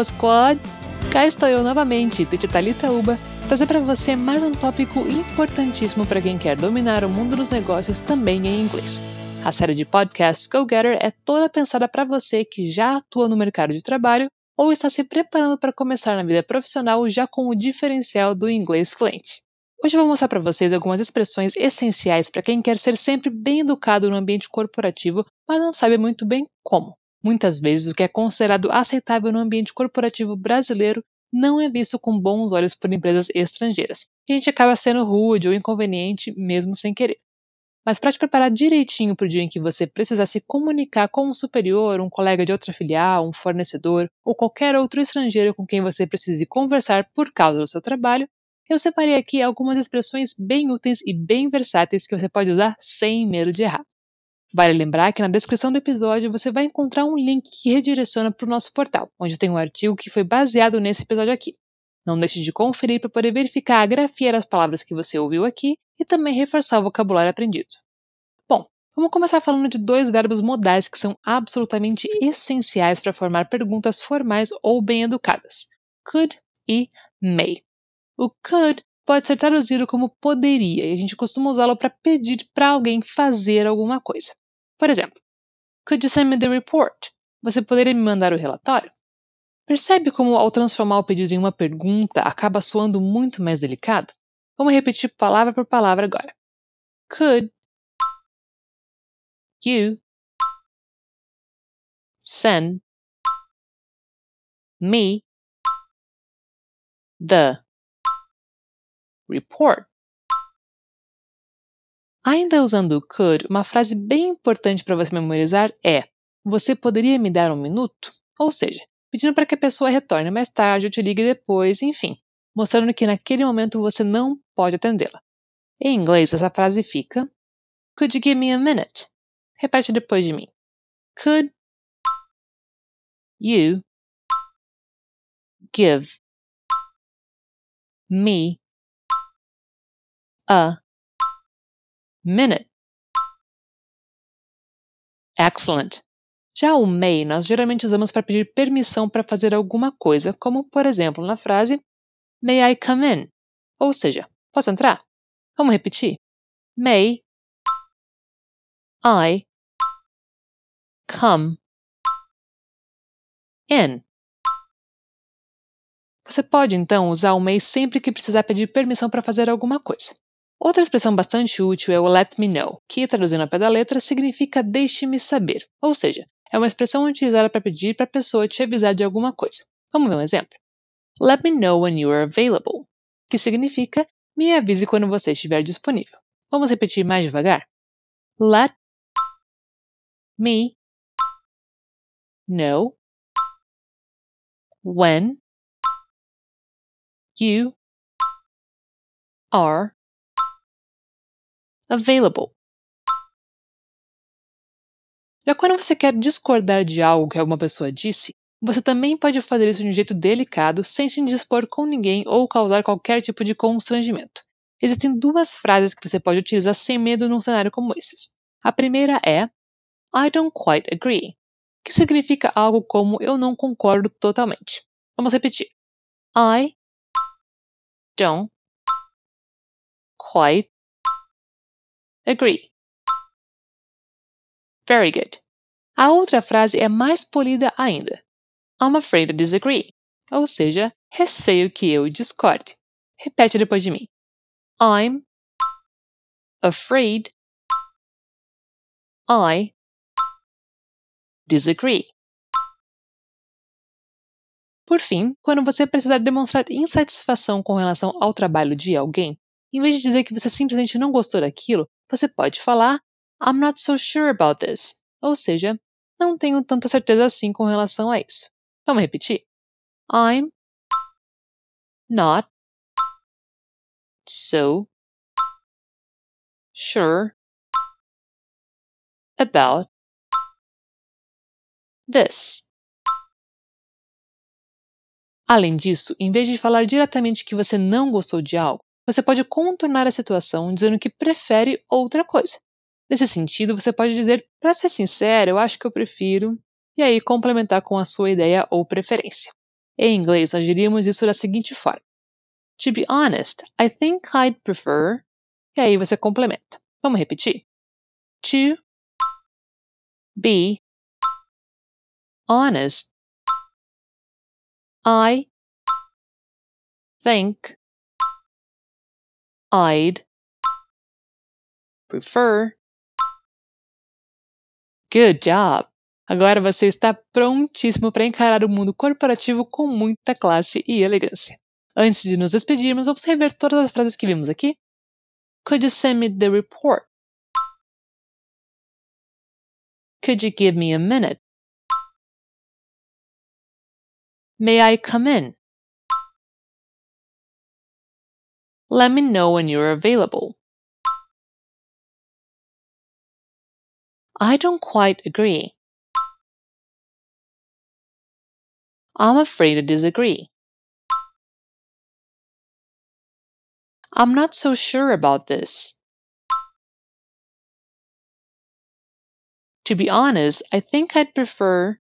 Hello, Squad! Cá estou eu novamente, Titi Thalita Uba, trazer para você mais um tópico importantíssimo para quem quer dominar o mundo dos negócios também em inglês. A série de podcasts Go Getter é toda pensada para você que já atua no mercado de trabalho ou está se preparando para começar na vida profissional já com o diferencial do inglês fluente. Hoje eu vou mostrar para vocês algumas expressões essenciais para quem quer ser sempre bem educado no ambiente corporativo, mas não sabe muito bem como. Muitas vezes, o que é considerado aceitável no ambiente corporativo brasileiro não é visto com bons olhos por empresas estrangeiras, e a gente acaba sendo rude ou inconveniente mesmo sem querer. Mas para te preparar direitinho para o dia em que você precisar se comunicar com um superior, um colega de outra filial, um fornecedor ou qualquer outro estrangeiro com quem você precise conversar por causa do seu trabalho, eu separei aqui algumas expressões bem úteis e bem versáteis que você pode usar sem medo de errar. Vale lembrar que na descrição do episódio você vai encontrar um link que redireciona para o nosso portal, onde tem um artigo que foi baseado nesse episódio aqui. Não deixe de conferir para poder verificar a grafia das palavras que você ouviu aqui e também reforçar o vocabulário aprendido. Bom, vamos começar falando de dois verbos modais que são absolutamente essenciais para formar perguntas formais ou bem educadas: could e may. O could pode ser traduzido como poderia e a gente costuma usá-lo para pedir para alguém fazer alguma coisa. Por exemplo, Could you send me the report? Você poderia me mandar o relatório? Percebe como, ao transformar o pedido em uma pergunta, acaba soando muito mais delicado? Vamos repetir palavra por palavra agora. Could you send me the report? Ainda usando o could, uma frase bem importante para você memorizar é: Você poderia me dar um minuto? Ou seja, pedindo para que a pessoa retorne mais tarde ou te ligue depois, enfim, mostrando que naquele momento você não pode atendê-la. Em inglês, essa frase fica: Could you give me a minute? Repete depois de mim. Could you give me a minute? Excellent. Já o may nós geralmente usamos para pedir permissão para fazer alguma coisa, como por exemplo na frase May I come in? Ou seja, posso entrar? Vamos repetir? May I come in? Você pode então usar o may sempre que precisar pedir permissão para fazer alguma coisa. Outra expressão bastante útil é o let me know, que, traduzindo a pé da letra, significa deixe-me saber, ou seja, é uma expressão utilizada para pedir para a pessoa te avisar de alguma coisa. Vamos ver um exemplo? Let me know when you are available, que significa me avise quando você estiver disponível. Vamos repetir mais devagar? Let me know when you are available. Já quando você quer discordar de algo que alguma pessoa disse, você também pode fazer isso de um jeito delicado, sem se indispor com ninguém ou causar qualquer tipo de constrangimento. Existem duas frases que você pode utilizar sem medo num cenário como esses. A primeira é I don't quite agree, que significa algo como eu não concordo totalmente. Vamos repetir. I don't quite agree. Very good. A outra frase é mais polida ainda. I'm afraid to disagree. Ou seja, receio que eu discorde. Repete depois de mim. I'm afraid I disagree. Por fim, quando você precisar demonstrar insatisfação com relação ao trabalho de alguém, em vez de dizer que você simplesmente não gostou daquilo, você pode falar I'm not so sure about this. Ou seja, não tenho tanta certeza assim com relação a isso. Vamos repetir? I'm not so sure about this. Além disso, em vez de falar diretamente que você não gostou de algo, você pode contornar a situação dizendo que prefere outra coisa. Nesse sentido, você pode dizer, para ser sincero, eu acho que eu prefiro e aí complementar com a sua ideia ou preferência. Em inglês, nós diríamos isso da seguinte forma: To be honest, I think I'd prefer. E aí você complementa. Vamos repetir? To be honest, I think I'd prefer. Good job! Agora você está prontíssimo para encarar o mundo corporativo com muita classe e elegância. Antes de nos despedirmos, vamos rever todas as frases que vimos aqui. Could you send me the report? Could you give me a minute? May I come in? Let me know when you're available. I don't quite agree. I'm afraid to disagree. I'm not so sure about this. To be honest, I think I'd prefer.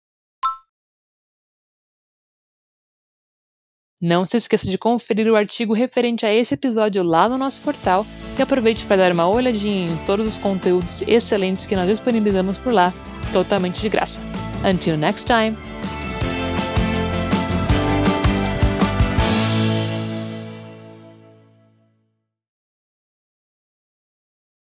Não se esqueça de conferir o artigo referente a esse episódio lá no nosso portal e aproveite para dar uma olhadinha em todos os conteúdos excelentes que nós disponibilizamos por lá, totalmente de graça. Until next time!